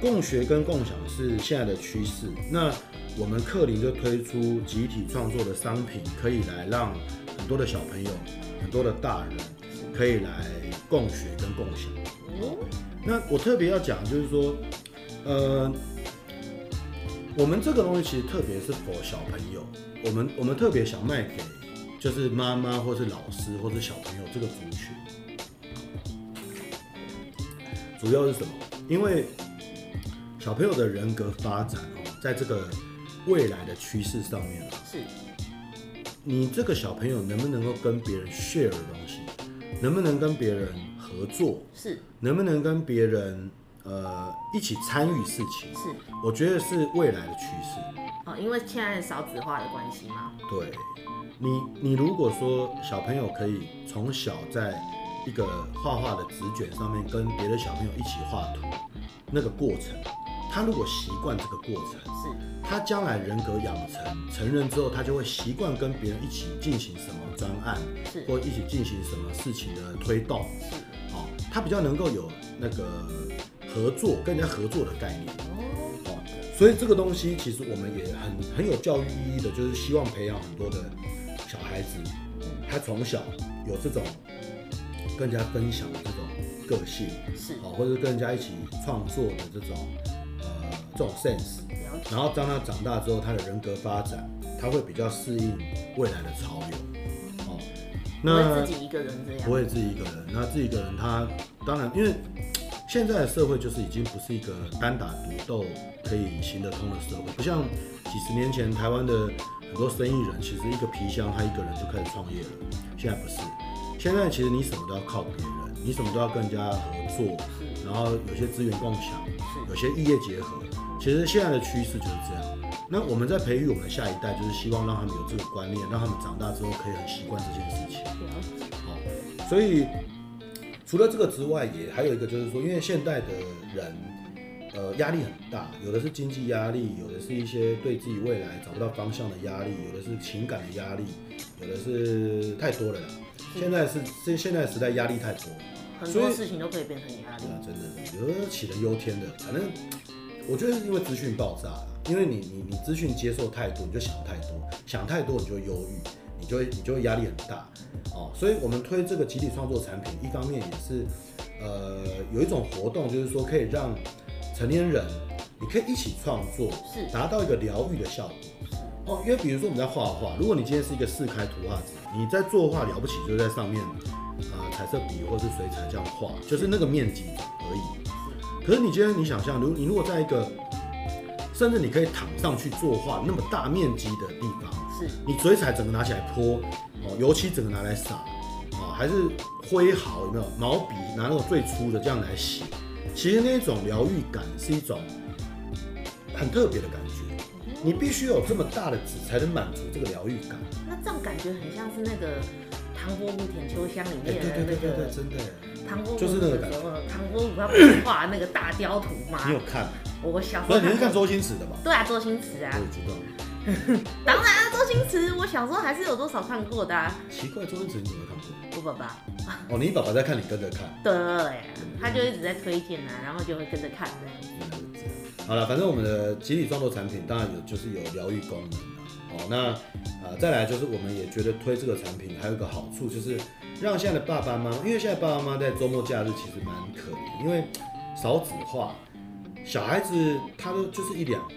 共学跟共享是现在的趋势。那我们克林就推出集体创作的商品，可以来让很多的小朋友、很多的大人可以来共学跟共享。哦那我特别要讲，就是说，呃，我们这个东西其实特别是 for 小朋友，我们我们特别想卖给就是妈妈或是老师或是小朋友这个族群，主要是什么？因为小朋友的人格发展哦，在这个未来的趋势上面是，你这个小朋友能不能够跟别人 share 的东西，能不能跟别人合作，是，能不能跟别人呃一起参与事情，是，我觉得是未来的趋势。哦，因为现在少子化的关系吗？对，你你如果说小朋友可以从小在一个画画的纸卷上面跟别的小朋友一起画图，那个过程，他如果习惯这个过程，是，他将来人格养成成人之后，他就会习惯跟别人一起进行什么专案，是，或一起进行什么事情的推动，是，好，他比较能够有那个合作，跟人家合作的概念，哦，所以这个东西其实我们也很很有教育意义的，就是希望培养很多的小孩子，他从小有这种。跟人家分享的这种个性是，好，或者跟人家一起创作的这种呃这种 sense，然后当他长大之后，他的人格发展，他会比较适应未来的潮流，哦，那自己一个人这样，不会自己一个人，那自己一个人他当然，因为现在的社会就是已经不是一个单打独斗可以行得通的社会，不像几十年前台湾的很多生意人，其实一个皮箱他一个人就开始创业了，现在不是。现在其实你什么都要靠别人，你什么都要跟人家合作，然后有些资源共享，有些异业结合。其实现在的趋势就是这样。那我们在培育我们的下一代，就是希望让他们有这个观念，让他们长大之后可以很习惯这件事情。好，所以除了这个之外，也还有一个就是说，因为现代的人呃压力很大，有的是经济压力，有的是一些对自己未来找不到方向的压力，有的是情感的压力，有的是太多了啦。现在是这现在时代压力太多，很多事情都可以变成压力。真的，有的杞人忧天的，反正我觉得是因为资讯爆炸，因为你你你资讯接受太多，你就想太多，想太多你就忧郁，你就会你就会压力很大哦。所以我们推这个集体创作产品，一方面也是。呃，有一种活动，就是说可以让成年人，你可以一起创作，是达到一个疗愈的效果。哦，因为比如说我们在画画，如果你今天是一个四开图画纸，你在作画了不起，就在上面，呃，彩色笔或是水彩这样画，就是那个面积而已。可是你今天你想象，如你如果在一个，甚至你可以躺上去作画那么大面积的地方，是你水彩整个拿起来泼，哦，油漆整个拿来洒。还是挥毫有没有？毛笔拿那种最粗的这样来写，其实那种疗愈感是一种很特别的感觉。你必须有这么大的纸才能满足这个疗愈感。那这样感觉很像是那个唐伯虎点秋香里面的那个，对对对对，真的。唐伯虎就是那个感觉。唐伯虎他不是画那个大雕图吗？你有看？我小时候。你是看周星驰的吧？对啊，周星驰啊。我也知道。(laughs) 当然啊，周星驰，我小时候还是有多少看过的啊。奇怪，周星驰你怎么看过？我爸爸哦，你爸爸在看，你跟着看。对，他就一直在推荐啊，然后就会跟着看这样子。好了，反正我们的集体创作产品当然有，就是有疗愈功能哦，那啊、呃，再来就是我们也觉得推这个产品还有一个好处，就是让现在的爸爸妈妈，因为现在爸爸妈妈在周末假日其实蛮可怜，因为少子化，小孩子他都就是一两个，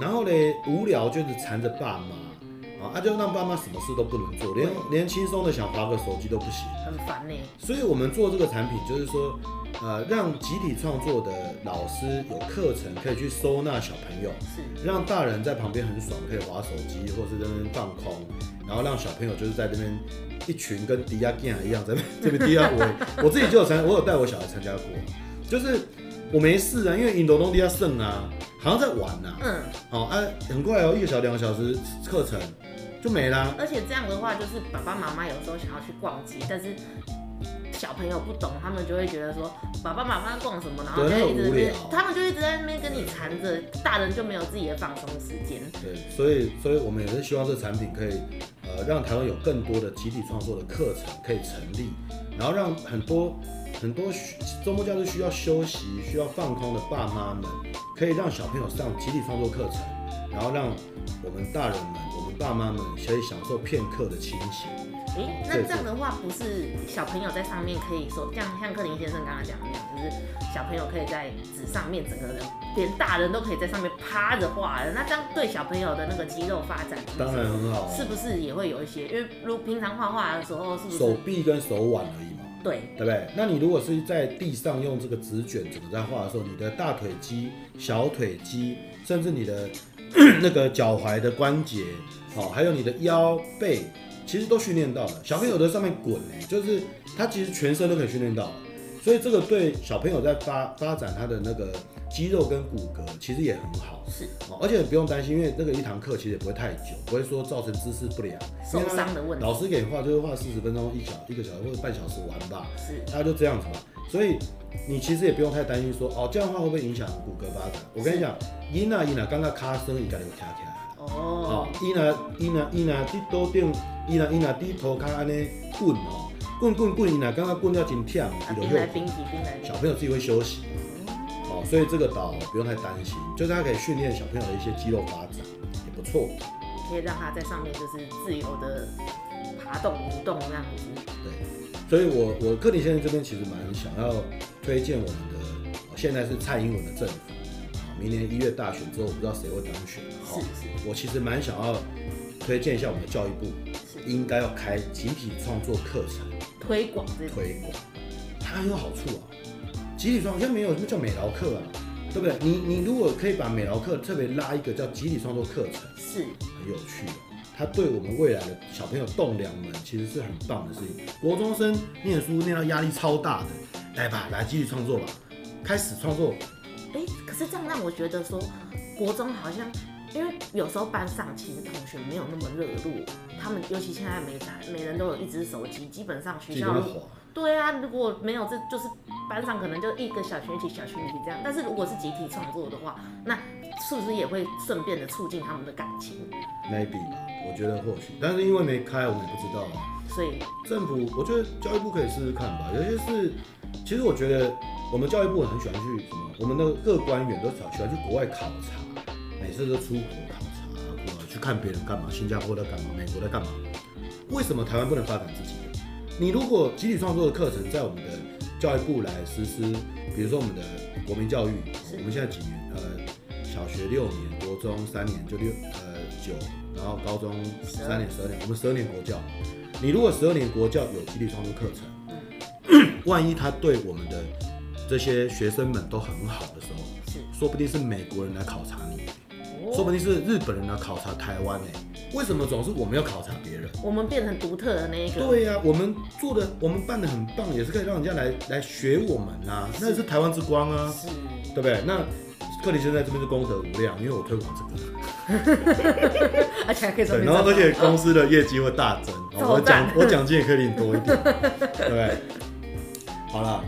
然后呢无聊就是缠着爸妈。啊，就让爸妈什么事都不能做，连连轻松的想划个手机都不行，很烦呢。所以，我们做这个产品，就是说，呃，让集体创作的老师有课程可以去收纳小朋友，是。让大人在旁边很爽，可以划手机或是在那边放空，然后让小朋友就是在这边一群跟迪亚健一样在这边迪亚我我自己就有参，我有带我小孩参加过，就是我没事啊，因为印度东迪亚胜啊，好像在玩啊，嗯，好啊，很快哦，一个小时两个小时课程。就没了。而且这样的话，就是爸爸妈妈有时候想要去逛街，但是小朋友不懂，他们就会觉得说爸爸妈妈逛什么，然后就一直他们就一直在那边跟你缠着，大人就没有自己的放松时间。对，所以所以我们也是希望这产品可以呃让台湾有更多的集体创作的课程可以成立，然后让很多很多周末假日需要休息、需要放空的爸妈们，可以让小朋友上集体创作课程，然后让我们大人们。爸妈们可以享受片刻的清醒。哎、欸，那这样的话，不是小朋友在上面可以说，像像克林先生刚刚讲的那样，就是小朋友可以在纸上面，整个人连大人都可以在上面趴着画的。那这样对小朋友的那个肌肉发展，当然很好。是不是也会有一些？因为如平常画画的时候，是不是手臂跟手腕而已嘛？对，对不对？那你如果是在地上用这个纸卷整个在画的时候，你的大腿肌、小腿肌，甚至你的 (clears throat) 那个脚踝的关节。好，还有你的腰背，其实都训练到了。小朋友在上面滚，就是他其实全身都可以训练到，所以这个对小朋友在发发展他的那个肌肉跟骨骼，其实也很好。是，而且不用担心，因为那个一堂课其实也不会太久，不会说造成姿势不良、受伤的问题。老师给你画就是画四十分钟，一小一个小时或者半小时完吧。是，大概就这样子嘛。所以你其实也不用太担心说，哦，这样的话会不会影响骨骼发展？我跟你讲，伊娜伊娜刚刚卡声，应该有卡起来。哦，伊若伊若伊若伫桌顶，伊若伊若伫涂骹安尼滚哦，滚滚滚，伊若感觉滚了真忝，伊就休息。小朋友自己会休息，哦，所以这个岛不用太担心，就是它可以训练小朋友的一些肌肉发展，也不错。可以让他在上面就是自由的爬动、蠕动那样子。对，所以我我克林先生这边其实蛮想要推荐我们的，现在是蔡英文的政府。明年一月大选之后，我不知道谁会当选。是是，我其实蛮想要推荐一下我们的教育部，应该要开集体创作课程，推广推广，它很有好处啊。集体创作像没有什么叫美劳课啊，对不对？你你如果可以把美劳课特别拉一个叫集体创作课程，是很有趣的。它对我们未来的小朋友栋梁们其实是很棒的事情。国中生念书念到压力超大的，来吧，来集体创作吧，开始创作。哎，可是这样让我觉得说，国中好像，因为有时候班上其实同学没有那么热络，他们尤其现在每台每人都有一只手机，基本上学校，对啊，如果没有这就是班上可能就一个小群体、小群体这样。但是如果是集体创作的话，那是不是也会顺便的促进他们的感情？Maybe 吧，我觉得或许，但是因为没开，我们也不知道啊。所以政府，我觉得教育部可以试试看吧。有些是，其实我觉得我们教育部很喜欢去什么，我们的各官员都喜欢去国外考察，每次都出国考察，去看别人干嘛，新加坡在干嘛，美国在干嘛。为什么台湾不能发展自己？你如果集体创作的课程在我们的教育部来实施，比如说我们的国民教育，我们现在几年？呃，小学六年，国中三年，就六呃九，然后高中三年十二年，我们十二年国教。你如果十二年国教有集体创作课程，万一他对我们的这些学生们都很好的时候，是说不定是美国人来考察你，哦、说不定是日本人来考察台湾呢？为什么总是我们要考察别人？我们变成独特的那一个？对呀、啊，我们做的，我们办的很棒，也是可以让人家来来学我们呐、啊，那是台湾之光啊，是，对不对？那克里先生在这边是功德无量，因为我推广这个。(laughs) 而且还可以对，然后而且公司的业绩会大增，哦、(laughs) 我奖我奖金也可以领多一点，对不对？好了，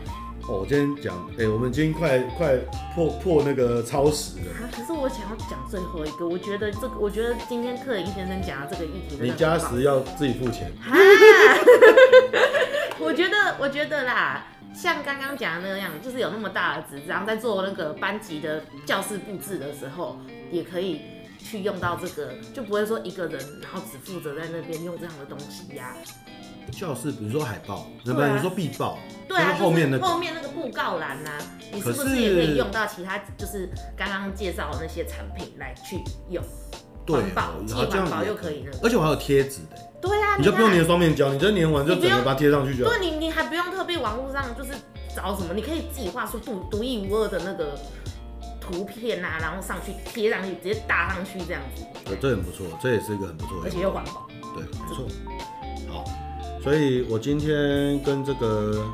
哦，我今天讲，哎、欸，我们今天快快破破那个超时了。可是我想要讲最后一个，我觉得这个，我觉得今天克林先生讲的这个议题，你加时要自己付钱。(laughs) 我觉得，我觉得啦，像刚刚讲的那样，就是有那么大的纸张，在做那个班级的教室布置的时候，也可以。去用到这个，就不会说一个人，然后只负责在那边用这样的东西呀、啊。教室，比如说海报，那不然你说壁报，对啊，后面那个、后面那个布告栏呐、啊，你是不是也可以用到其他，就是刚刚介绍的那些产品来去用？对，环保，既环保又可以那个，而且我还有贴纸的。对啊，你就不用粘双面胶，你就粘完就整个把它贴上去就好。对，你你还不用特别网络上就是找什么，你可以自己画出独独一无二的那个。图片啊，然后上去贴上去，直接搭上去这样子。对，这很不错，这也是一个很不错的，而且又环保。对，没错。好，所以我今天跟这个，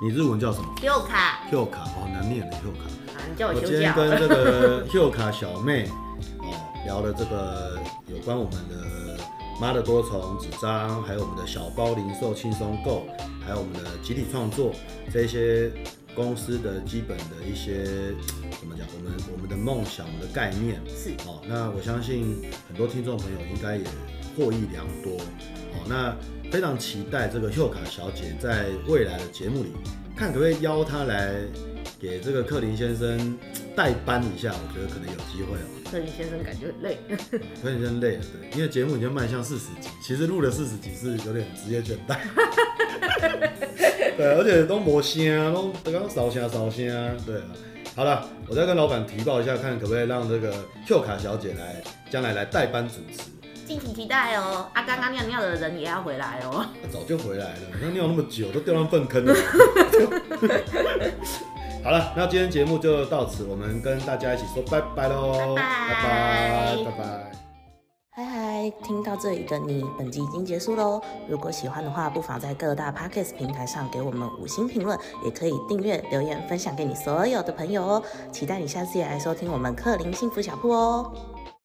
你日文叫什么？Hyo 卡。Hyo 卡，好难念的 Hyo 卡。啊，你叫我今天跟这个 (laughs) Hyo 卡小妹哦聊了这个有关我们的妈的多重纸张，还有我们的小包零售轻松购，还有我们的集体创作这些。公司的基本的一些怎么讲？我们我们的梦想我们的概念是哦。那我相信很多听众朋友应该也获益良多哦。那非常期待这个 Hyo 卡小姐在未来的节目里，看可不可以邀她来给这个克林先生代班一下。我觉得可能有机会哦。克林先生感觉很累。(laughs) 克林先生累了，对，因为节目已经迈向四十集，其实录了四十集是有点职业倦怠。对，而且都没声，都刚刚烧声烧声，对啊。好了，我再跟老板提报一下，看可不可以让这个 Hyo 卡小姐来将来来代班主持。敬请期待哦。啊，刚刚尿尿的人也要回来哦。早就回来了，那尿那么久都掉到粪坑了。(laughs) 好了，那今天节目就到此，我们跟大家一起说拜拜喽，拜拜拜拜。拜拜。嗨嗨，听到这里的你，本集已经结束喽。如果喜欢的话，不妨在各大 Podcast 平台上给我们五星评论，也可以订阅、留言、分享给你所有的朋友哦。期待你下次也来收听我们克林幸福小铺哦。